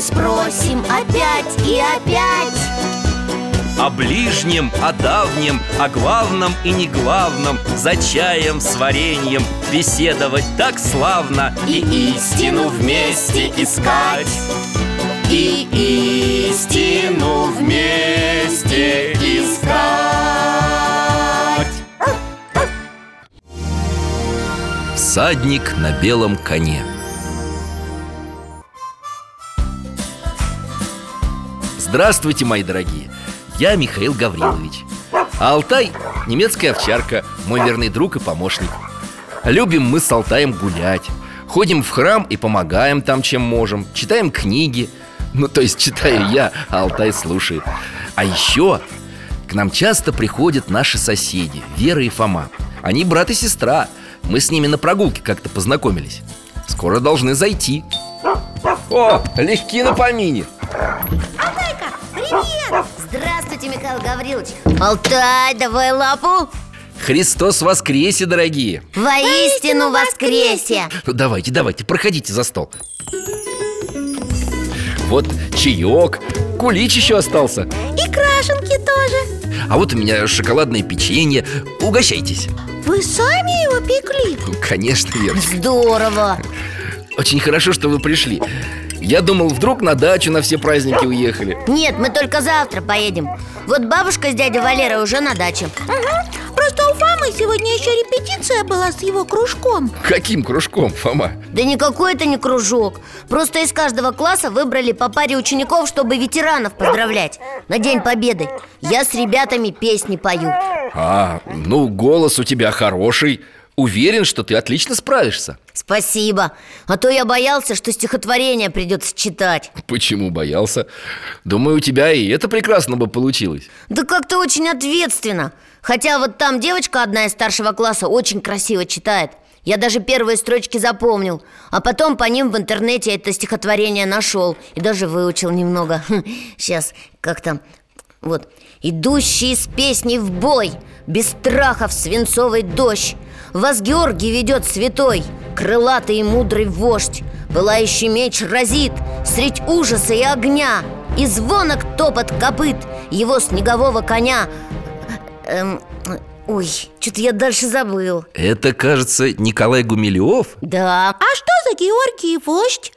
Мы спросим опять и опять. О ближнем, о давнем, о главном и не главном За чаем с вареньем беседовать так славно И истину вместе искать. И истину вместе искать. Всадник на белом коне Здравствуйте, мои дорогие! Я Михаил Гаврилович. Алтай – немецкая овчарка, мой верный друг и помощник. Любим мы с Алтаем гулять. Ходим в храм и помогаем там, чем можем. Читаем книги. Ну, то есть читаю я, а Алтай слушает. А еще к нам часто приходят наши соседи Вера и Фома. Они брат и сестра. Мы с ними на прогулке как-то познакомились. Скоро должны зайти. О, легки на помине! Здравствуйте, Михаил Гаврилович Алтай, давай лапу. Христос воскресе, дорогие. Воистину воскресе. Ну давайте, давайте, проходите за стол. Вот чаек, кулич еще остался. И крашенки тоже. А вот у меня шоколадное печенье. Угощайтесь. Вы сами его пекли? Ну, Конечно, Верочка Здорово. Очень хорошо, что вы пришли Я думал, вдруг на дачу на все праздники уехали. Нет, мы только завтра поедем. Вот бабушка с дядей Валерой уже на даче. Угу. Просто у Фомы сегодня еще репетиция была с его кружком. Каким кружком, Фома? Да никакой это не кружок. Просто из каждого класса выбрали по паре учеников, чтобы ветеранов поздравлять На День Победы. Я с ребятами песни пою. А, ну голос у тебя хороший Уверен, что ты отлично справишься. Спасибо. А то я боялся, что стихотворение придется читать. Почему боялся? Думаю, у тебя и это прекрасно бы получилось. Да как-то очень ответственно. Хотя вот там девочка одна из старшего класса очень красиво читает. Я даже первые строчки запомнил А потом по ним в интернете это стихотворение нашел И даже выучил немного. Сейчас, как там? Вот. Идущий с песней в бой Без страха в свинцовый дождь Вас Георгий ведет святой Крылатый и мудрый вождь Пылающий меч разит Средь ужаса и огня И звонок топот копыт Его снегового коня Эм, ой, что-то я дальше забыл Это, кажется, Николай Гумилев? Да, А что за Георгий вождь?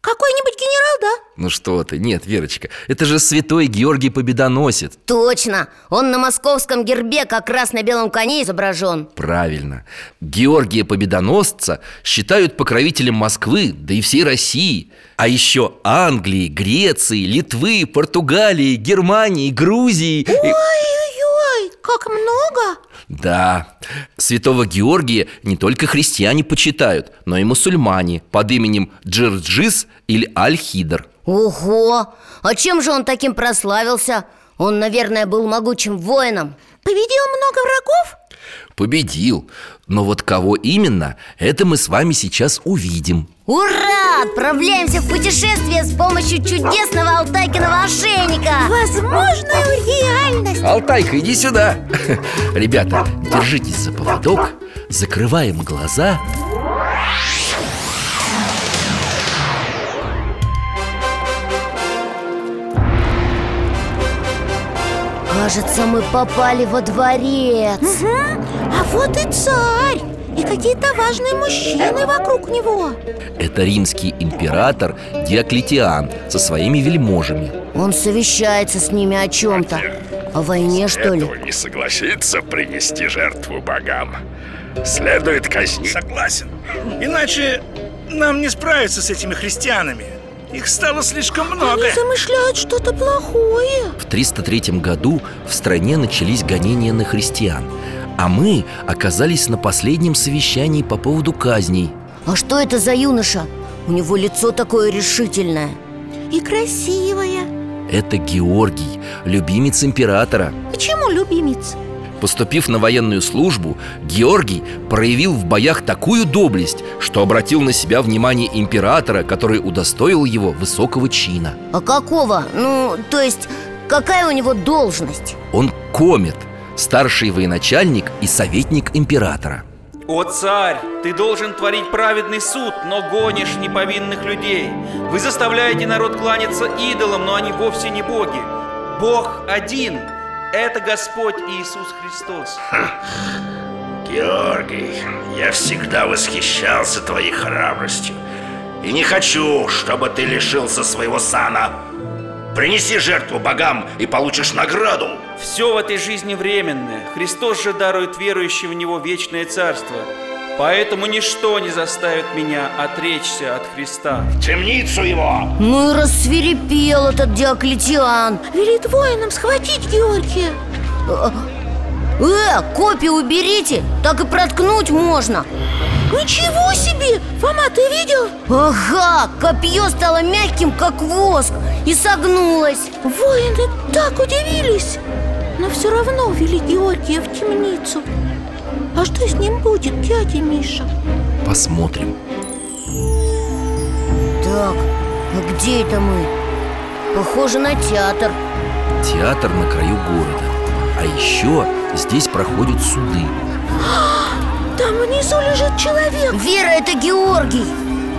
Какой-нибудь генерал, да? Ну что ты, нет, Верочка Это же святой Георгий Победоносец. Точно Он на московском гербе как раз на белом коне изображен. Правильно Георгия Победоносца считают покровителем Москвы, да и всей России. А еще Англии, Греции, Литвы, Португалии, Германии, Грузии и- Ой-ой-ой, как много? Да, святого Георгия не только христиане почитают, но и мусульмане Под именем Джирджис или Аль-Хидр. Ого, а чем же он таким прославился? Он, наверное, был могучим воином. Победил много врагов? Победил. Но вот кого именно, это мы с вами сейчас увидим. Ура! Отправляемся в путешествие с помощью чудесного Алтайкиного ошейника. Возможную реальность. Алтайка, иди сюда. Ребята, держитесь за поводок. Закрываем глаза Кажется, мы попали во дворец. Угу. А вот и царь. И какие-то важные мужчины вокруг него. Это римский император Диоклетиан со своими вельможами. Он совещается с ними о чем-то О войне, что ли? Не согласится принести жертву богам. Следует казнить. Согласен. Иначе нам не справиться с этими христианами Их стало слишком много. Они замышляют что-то плохое. В 303 году в стране начались гонения на христиан А мы оказались на последнем совещании по поводу казней. А что это за юноша? У него лицо такое решительное. И красивая Это Георгий, любимец императора. Почему любимец? Поступив на военную службу, Георгий проявил в боях такую доблесть, что обратил на себя внимание императора, который удостоил его высокого чина. А какого? Ну, то есть, какая у него должность? Он комет, старший военачальник и советник императора. О царь, ты должен творить праведный суд, но гонишь неповинных людей Вы заставляете народ кланяться идолам, но они вовсе не боги Бог один – это Господь Иисус Христос. Георгий, я всегда восхищался твоей храбростью. И не хочу, чтобы ты лишился своего сана. Принеси жертву богам и получишь награду. Все в этой жизни временное. Христос же дарует верующим в Него вечное царство Поэтому ничто не заставит меня отречься от Христа. В темницу его! Ну и рассверепел этот Диоклетиан. Велит воинам схватить Георгия. Э, копию уберите, так и проткнуть можно. Ничего себе! Фома, ты видел? Ага, копье стало мягким, как воск И согнулось. Воины так удивились. Но все равно вели Георгия в темницу А что с ним будет, дядя Миша? Посмотрим. Так, а где это мы? Похоже на театр Театр на краю города. А еще здесь проходят суды. Там внизу лежит человек Вера, это Георгий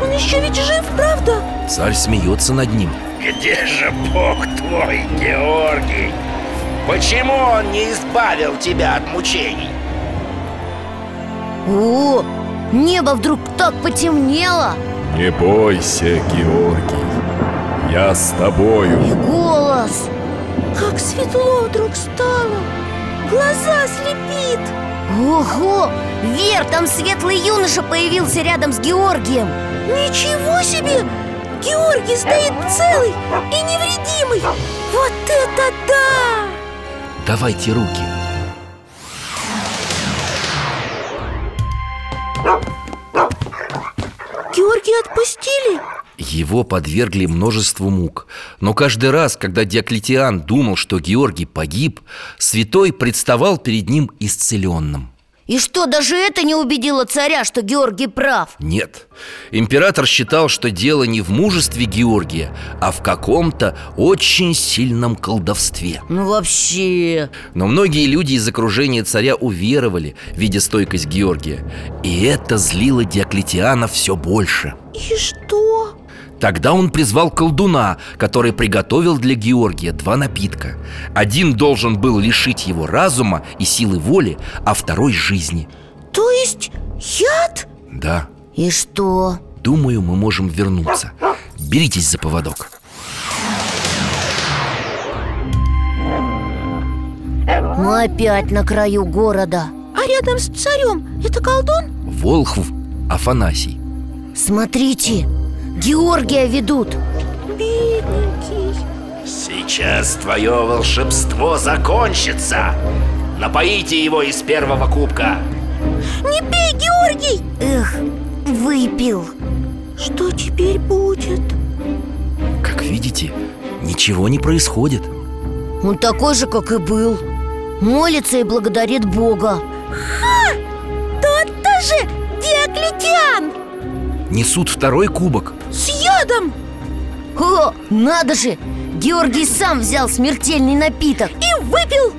Он еще ведь жив, правда? Царь смеется над ним. Где же бог твой, Георгий? Почему он не избавил тебя от мучений? О, небо вдруг так потемнело Не бойся, Георгий Я с тобою И голос Как светло вдруг стало Глаза слепит Ого! Вер, там светлый юноша появился рядом с Георгием Ничего себе! Георгий стоит целый и невредимый Вот это да! Давайте руки. Георгия отпустили? Его подвергли множеству мук Но каждый раз, когда Диоклетиан думал, что Георгий погиб Святой представал перед ним исцеленным И что, даже это не убедило царя, что Георгий прав? Нет, император считал, что дело не в мужестве Георгия А в каком-то очень сильном колдовстве. Ну вообще... Но многие люди из окружения царя уверовали, видя стойкость Георгия. И это злило Диоклетиана все больше. И что? Тогда он призвал колдуна, который приготовил для Георгия два напитка. Один должен был лишить его разума и силы воли, а второй – жизни. То есть яд? Да, И что? думаю, мы можем вернуться. Беритесь за поводок. Мы опять на краю города. А рядом с царем это колдун? Волхв Афанасий. Смотрите, Георгия ведут. Бедненький Сейчас твое волшебство закончится. Напоите его из первого кубка. Не пей, Георгий! Эх, выпил. Что теперь будет? Как видите, ничего не происходит. Он такой же, как и был. Молится и благодарит Бога. Тот-то же Диоклетиан! Несут второй кубок С ядом! О, надо же! Георгий сам взял смертельный напиток И выпил!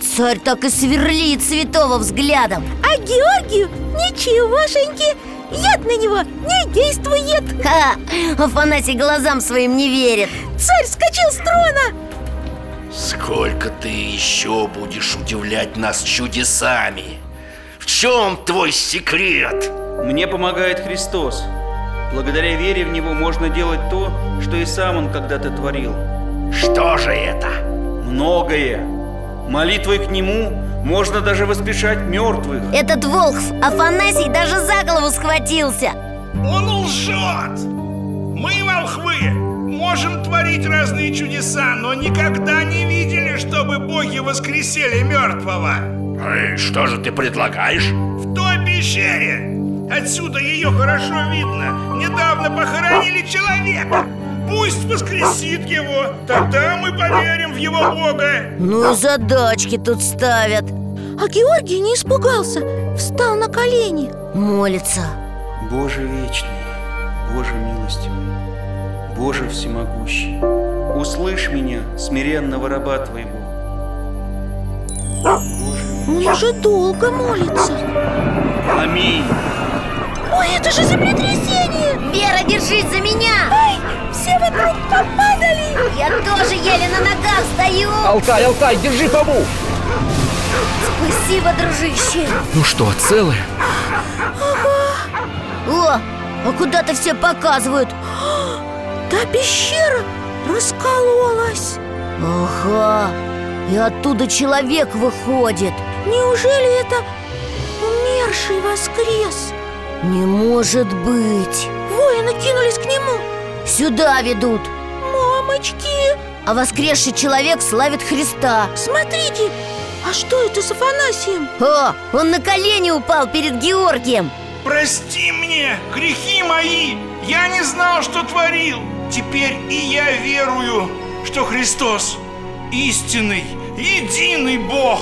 Царь так и сверлит святого взглядом А Георгию ничегошеньки Яд на него не действует Ха! Афанасий глазам своим не верит Царь вскочил с трона Сколько ты еще будешь удивлять нас чудесами? В чем твой секрет? Мне помогает Христос. Благодаря вере в Него можно делать то, что и сам Он когда-то творил. Что же это? Многое. Молитвой к Нему можно даже воскрешать мертвых. Этот Волхв Афанасий даже за голову схватился Он лжет! Мы, волхвы, можем творить разные чудеса, но никогда не видели, чтобы боги воскресили мертвого. И что же ты предлагаешь? В той пещере! Отсюда ее хорошо видно. Недавно похоронили человека. Пусть воскресит его, тогда мы поверим в его бога. Ну и задачки тут ставят А Георгий не испугался Встал на колени Молится Боже вечный, Боже милостивый, Боже всемогущий, услышь меня, смиренного раба Твоего. Он уже долго молится Аминь. Ой, это же землетрясение! Вера, держись за меня! Ай, все вокруг попадали! Я тоже еле на ногах стою! Алтай, Алтай, держи Фому! Спасибо, дружище! Ну что, целые? О, а куда-то все показывают? Та пещера раскололась! Ага, и оттуда человек выходит! Неужели это умерший воскрес? Не может быть Воины кинулись к нему Сюда ведут Мамочки, А воскресший человек славит Христа смотрите А что это с Афанасием? О, он на колени упал перед Георгием Прости мне грехи мои. Я не знал, что творил. Теперь и я верую, что Христос истинный, единый Бог.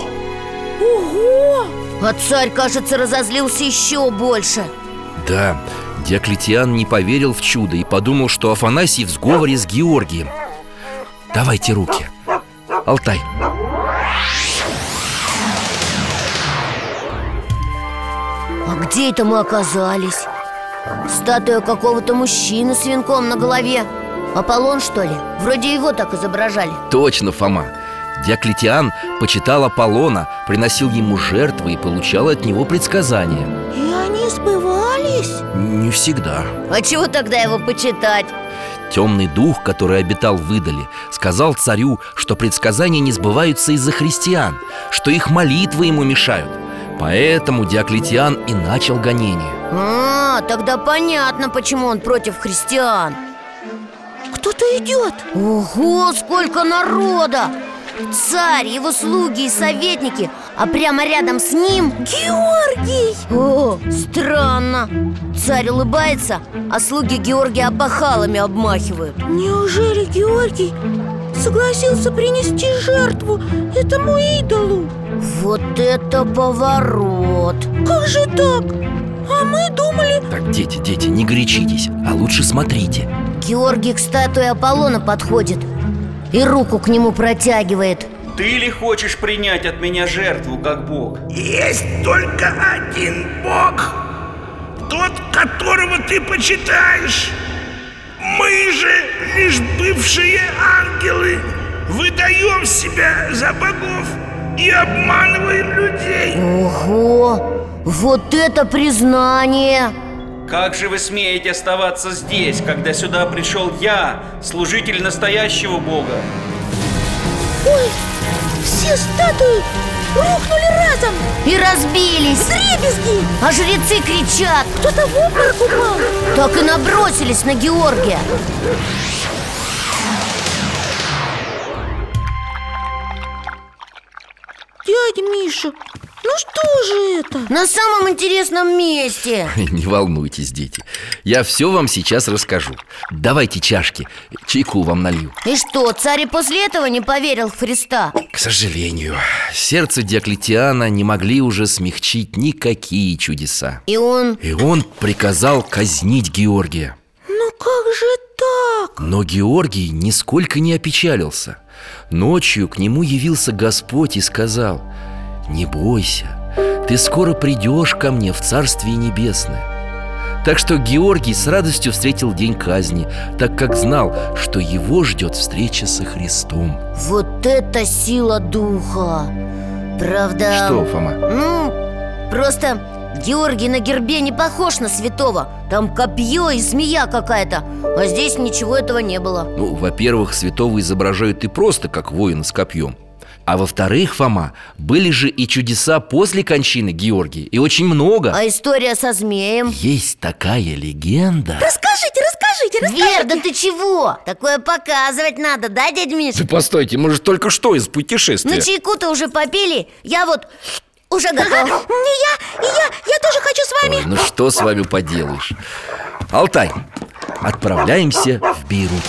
Ого! А царь, кажется, разозлился еще больше Да, Диоклетиан не поверил в чудо и подумал, что Афанасий в сговоре с Георгием. Давайте руки. Алтай. А где это мы оказались? Статуя какого-то мужчины с венком на голове. Аполлон, что ли? Вроде его так изображали. Точно, Фома. Диоклетиан почитал Аполлона, приносил ему жертвы и получал от него предсказания. И они сбывались? Не всегда А чего тогда его почитать? Темный дух, который обитал в Идоле, сказал царю, что предсказания не сбываются из-за христиан Что их молитвы ему мешают Поэтому Диоклетиан и начал гонение А, тогда понятно, почему он против христиан Кто-то идет Ого, сколько народа! Царь, его слуги и советники А прямо рядом с ним Георгий! О, странно Царь улыбается, а слуги Георгия опахалами обмахивают Неужели Георгий согласился принести жертву этому идолу? Вот это поворот Как же так? А мы думали... Так, дети, дети, не горячитесь, а лучше смотрите Георгий к статуе Аполлона подходит И руку к нему протягивает Ты ли хочешь принять от меня жертву, как Бог? Есть только один Бог. Тот, которого ты почитаешь. Мы же лишь бывшие ангелы. Выдаем себя за богов и обманываем людей. Ого, вот это признание Как же вы смеете оставаться здесь, когда сюда пришел я, служитель настоящего Бога? Ой, все статуи рухнули разом. И разбились. Дребезги! А жрецы кричат. Кто-то в обморок упал. Так и набросились на Георгия. Дядя Миша, ну что же это? На самом интересном месте. Не волнуйтесь, дети. Я все вам сейчас расскажу. Давайте чашки, чайку вам налью. И что, царь и после этого не поверил в Христа? К сожалению, сердце Диоклетиана не могли уже смягчить никакие чудеса. И он... И он приказал казнить Георгия. Ну как же так? Но Георгий нисколько не опечалился. Ночью к нему явился Господь и сказал Не бойся, ты скоро придешь ко мне в Царствие Небесное Так что Георгий с радостью встретил день казни Так как знал, что его ждет встреча со Христом. Вот это сила духа! Правда... Что, Фома? Ну, Просто Георгий на гербе не похож на святого. Там копье и змея какая-то А здесь ничего этого не было. Ну, во-первых, святого изображают и просто как воина с копьем а во-вторых, Фома, были же и чудеса после кончины Георгия И очень много. А история со змеем? Есть такая легенда. Расскажите, расскажите, расскажите. Вер, да ты чего? Такое показывать надо, да, дядь Миш? Да постойте, мы же только что из путешествия. На чайку-то уже попили Я вот уже готов. Не я, и я, я тоже хочу с вами. Ой, ну что с вами поделаешь? Алтай, отправляемся в Бейрут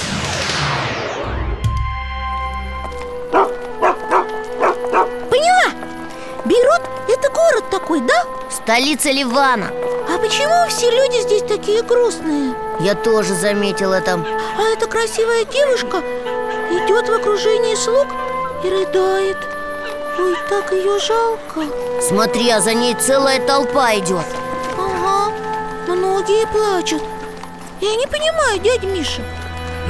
Бейрут – это город такой, да? Столица Ливана. А почему все люди здесь такие грустные? Я тоже заметил это А эта красивая девушка идет в окружении слуг и рыдает. Ой, так ее жалко. Смотри, а за ней целая толпа идет Ага, многие плачут. Я не понимаю, дядя Миша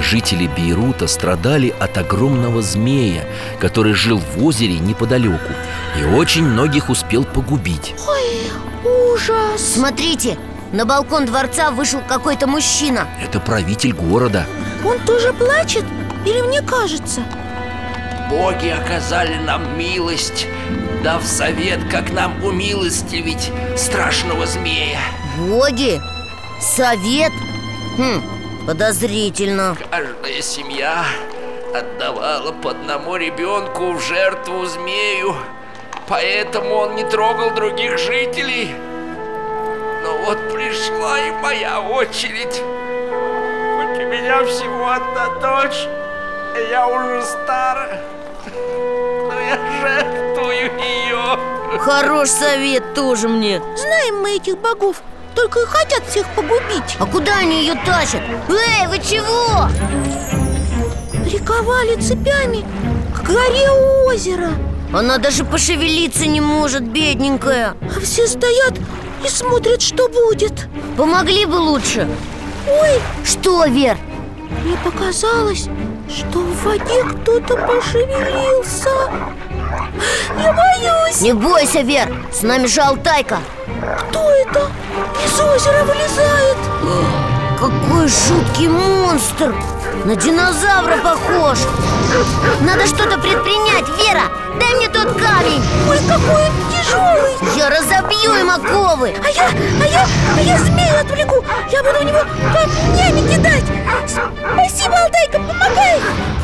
Жители Бейрута страдали от огромного змея, который жил в озере неподалеку и очень многих успел погубить. Ой, ужас Смотрите, на балкон дворца вышел какой-то мужчина Это правитель города. Он тоже плачет? Или мне кажется? Боги оказали нам милость, дав совет, как нам умилостивить страшного змея. Боги? Совет? Хм, подозрительно Каждая семья отдавала по одному ребенку в жертву змею, поэтому он не трогал других жителей. Но вот пришла и моя очередь. Хоть у меня всего одна дочь, и я уже стара, но я жертвую ее. Хорош совет тоже мне Знаем мы этих богов Только и хотят всех погубить. А куда они ее тащат? Эй, вы чего? Приковали цепями к горе у озера. Она даже пошевелиться не может, бедненькая. А все стоят и смотрят, что будет. Помогли бы лучше. Ой, Что, Вер? мне показалось, что в воде кто-то пошевелился. Я боюсь! Не бойся, Вер, с нами же Алтайка Кто это? Из озера вылезает Какой жуткий монстр На динозавра похож. Надо что-то предпринять, Вера. Дай мне тот камень. Ой, какой он тяжелый Я разобью им оковы. А я, а я, а я змею отвлеку. Я буду в него камнями кидать. Спасибо, Алтайка, помогай.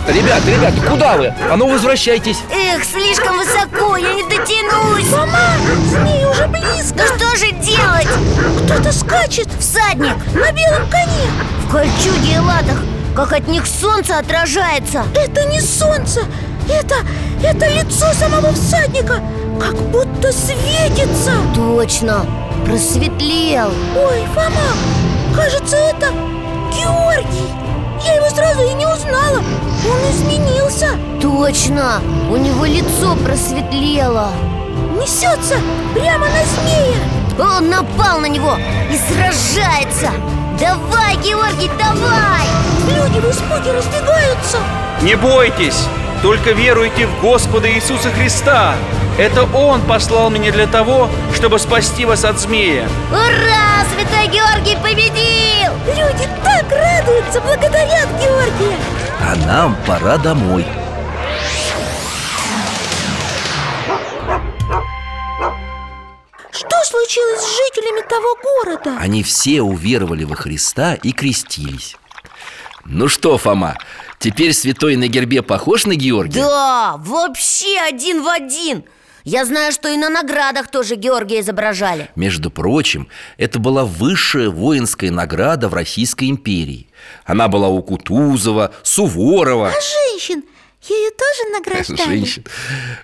Ребят, ребят, куда вы? А ну возвращайтесь. Эх, слишком высоко, я не дотянусь. Мама, змея уже близко. Ну что же делать? Кто-то скачет. Всадник. На белом коне. В кольчуге и латах Как от них солнце отражается. Это не солнце Это, это лицо самого всадника. Как будто светится. Точно, просветлел. Ой, Фома, кажется, это Георгий. Я его сразу и не узнала. Он изменился. Точно, у него лицо просветлело. Несется прямо на змея. Он напал на него и сражается Давай, Георгий, давай! Люди в испуге разбегаются Не бойтесь, только веруйте в Господа Иисуса Христа. Это Он послал меня для того, чтобы спасти вас от змея. Ура! Святой Георгий победил! Люди так радуются, благодарят Георгия А нам пора домой случилось с жителями того города? Они все уверовали во Христа и крестились. Ну что, Фома, теперь святой на гербе похож на Георгия? Да, вообще один в один. Я знаю, что и на наградах тоже Георгия изображали. Между прочим, это была высшая воинская награда в Российской империи. Она была у Кутузова, Суворова. А женщин ею тоже награждали? Женщин.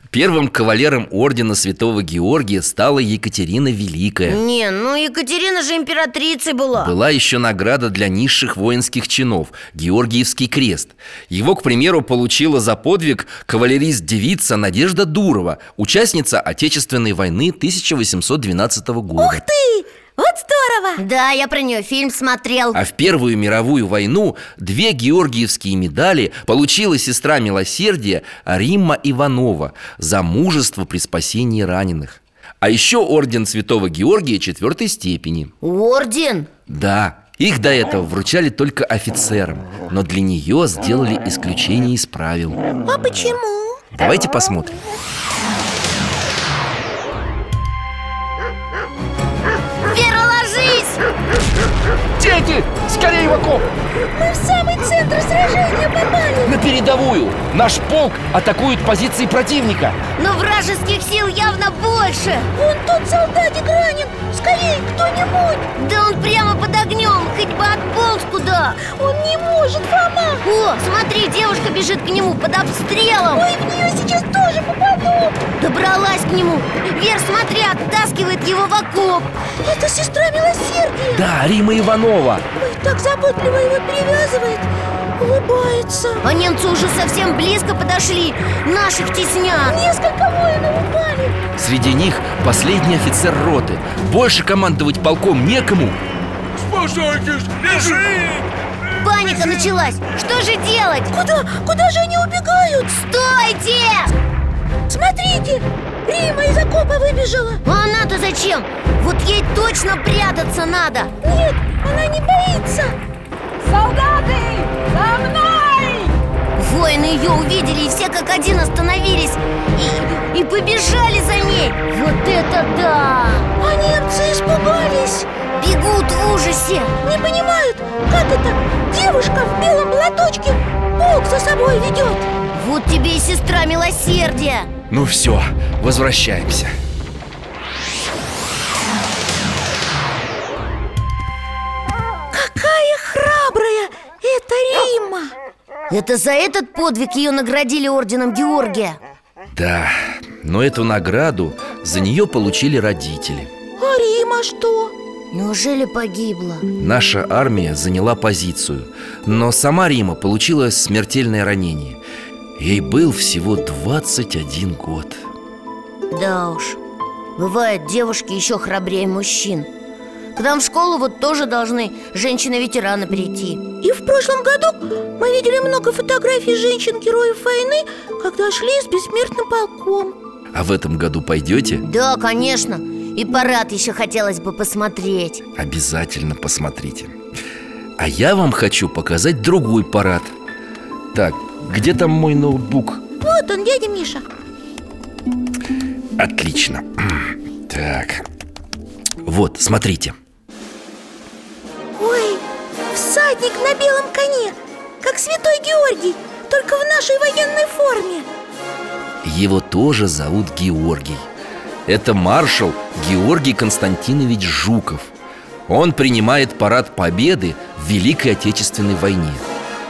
Первым кавалером ордена Святого Георгия стала Екатерина Великая Не, ну Екатерина же императрицей была Была еще награда для низших воинских чинов – Георгиевский крест Его, к примеру, получила за подвиг кавалерист-девица Надежда Дурова Участница Отечественной войны 1812 года Ух ты! Вот здорово! Да, я про нее фильм смотрел А в Первую мировую войну две георгиевские медали получила сестра милосердия Римма Иванова за мужество при спасении раненых. А еще орден Святого Георгия четвертой степени Орден? Да, их до этого вручали только офицерам Но для нее сделали исключение из правил А почему? Давайте посмотрим Дети, скорее в окоп! Мы в самый центр сражения попали. На передовую! Наш полк атакует позиции противника! Но вражеских сил явно больше. Вон тот солдатик ранен Скорее, кто-нибудь. Да он прямо под огнем, хоть бы отполз куда. Он не может, Фома О, смотри, девушка бежит к нему под обстрелом. Ой, в нее сейчас тоже попаду Добралась к нему. Вер, смотри, оттаскивает его в окоп. Это сестра милосердия. Да, Рима Иванова Ой, так заботливо его перевязывает Улыбается А немцы уже совсем близко подошли Наших теснят Несколько воинов упали Среди них последний офицер роты Больше командовать полком некому Спасайтесь! Лежи! Паника началась Что же делать? Куда? Куда же они убегают? Стойте! Смотрите! Рима из окопа выбежала А она-то зачем? Вот ей точно прятаться надо Нет, она не боится Солдаты! За мной! Воины ее увидели и все как один остановились И, и побежали за ней Вот это да! А немцы испугались Бегут в ужасе Не понимают, как это девушка в белом платочке полк за собой ведет Вот тебе и сестра милосердия Ну все, возвращаемся Это за этот подвиг ее наградили орденом Георгия? Да, но эту награду за нее получили родители. А Рима что? Неужели погибла? Наша армия заняла позицию Но сама Рима получила смертельное ранение. Ей был всего 21 год. Да уж Бывает, девушки еще храбрее мужчин К нам в школу вот тоже должны женщины-ветераны прийти. И в прошлом году мы видели много фотографий женщин-героев войны Когда шли с бессмертным полком. А в этом году пойдете? Да, конечно. И парад еще хотелось бы посмотреть. Обязательно посмотрите. А я вам хочу показать другой парад. Так, где там мой ноутбук? Вот он, дядя Миша. Отлично. Так. Вот, смотрите всадник на белом коне Как святой Георгий Только в нашей военной форме. Его тоже зовут Георгий. Это маршал Георгий Константинович Жуков. Он принимает парад победы в Великой Отечественной войне.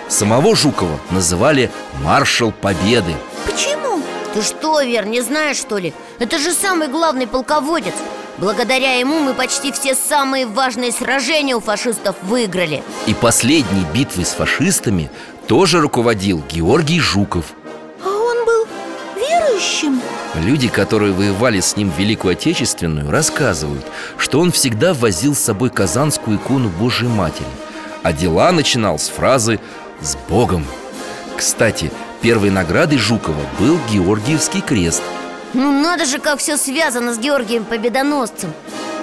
Самого Жукова называли маршал победы Почему? Ты что, Вер, не знаешь, что ли? Это же самый главный полководец Благодаря ему мы почти все самые важные сражения у фашистов выиграли И последней битвой с фашистами тоже руководил Георгий Жуков А он был верующим? Люди, которые воевали с ним в Великую Отечественную, рассказывают, что он всегда возил с собой казанскую икону Божьей Матери А дела начинал с фразы «С Богом!» Кстати, первой наградой Жукова был Георгиевский крест Ну надо же, как все связано с Георгием Победоносцем.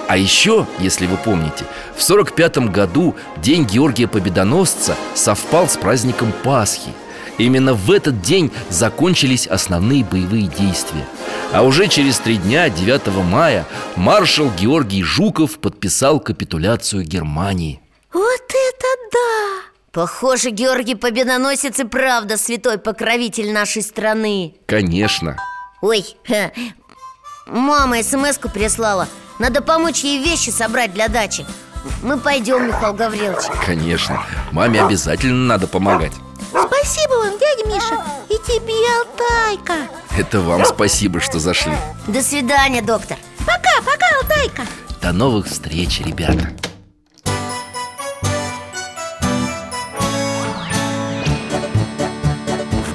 А еще, если вы помните, в 45 году День Георгия Победоносца совпал с праздником Пасхи. Именно в этот день закончились основные боевые действия. А уже через три дня, 9 мая, маршал Георгий Жуков подписал капитуляцию Германии. Вот это да! Похоже, Георгий Победоносец и правда святой покровитель нашей страны. Конечно Ой, ха, мама смс-ку прислала. Надо помочь ей вещи собрать для дачи. Мы пойдем, Михаил Гаврилович. Конечно, маме обязательно надо помогать. Спасибо вам, дядя Миша. И тебе, Алтайка. Это вам спасибо, что зашли. До свидания, доктор. Пока, пока, Алтайка. До новых встреч, ребята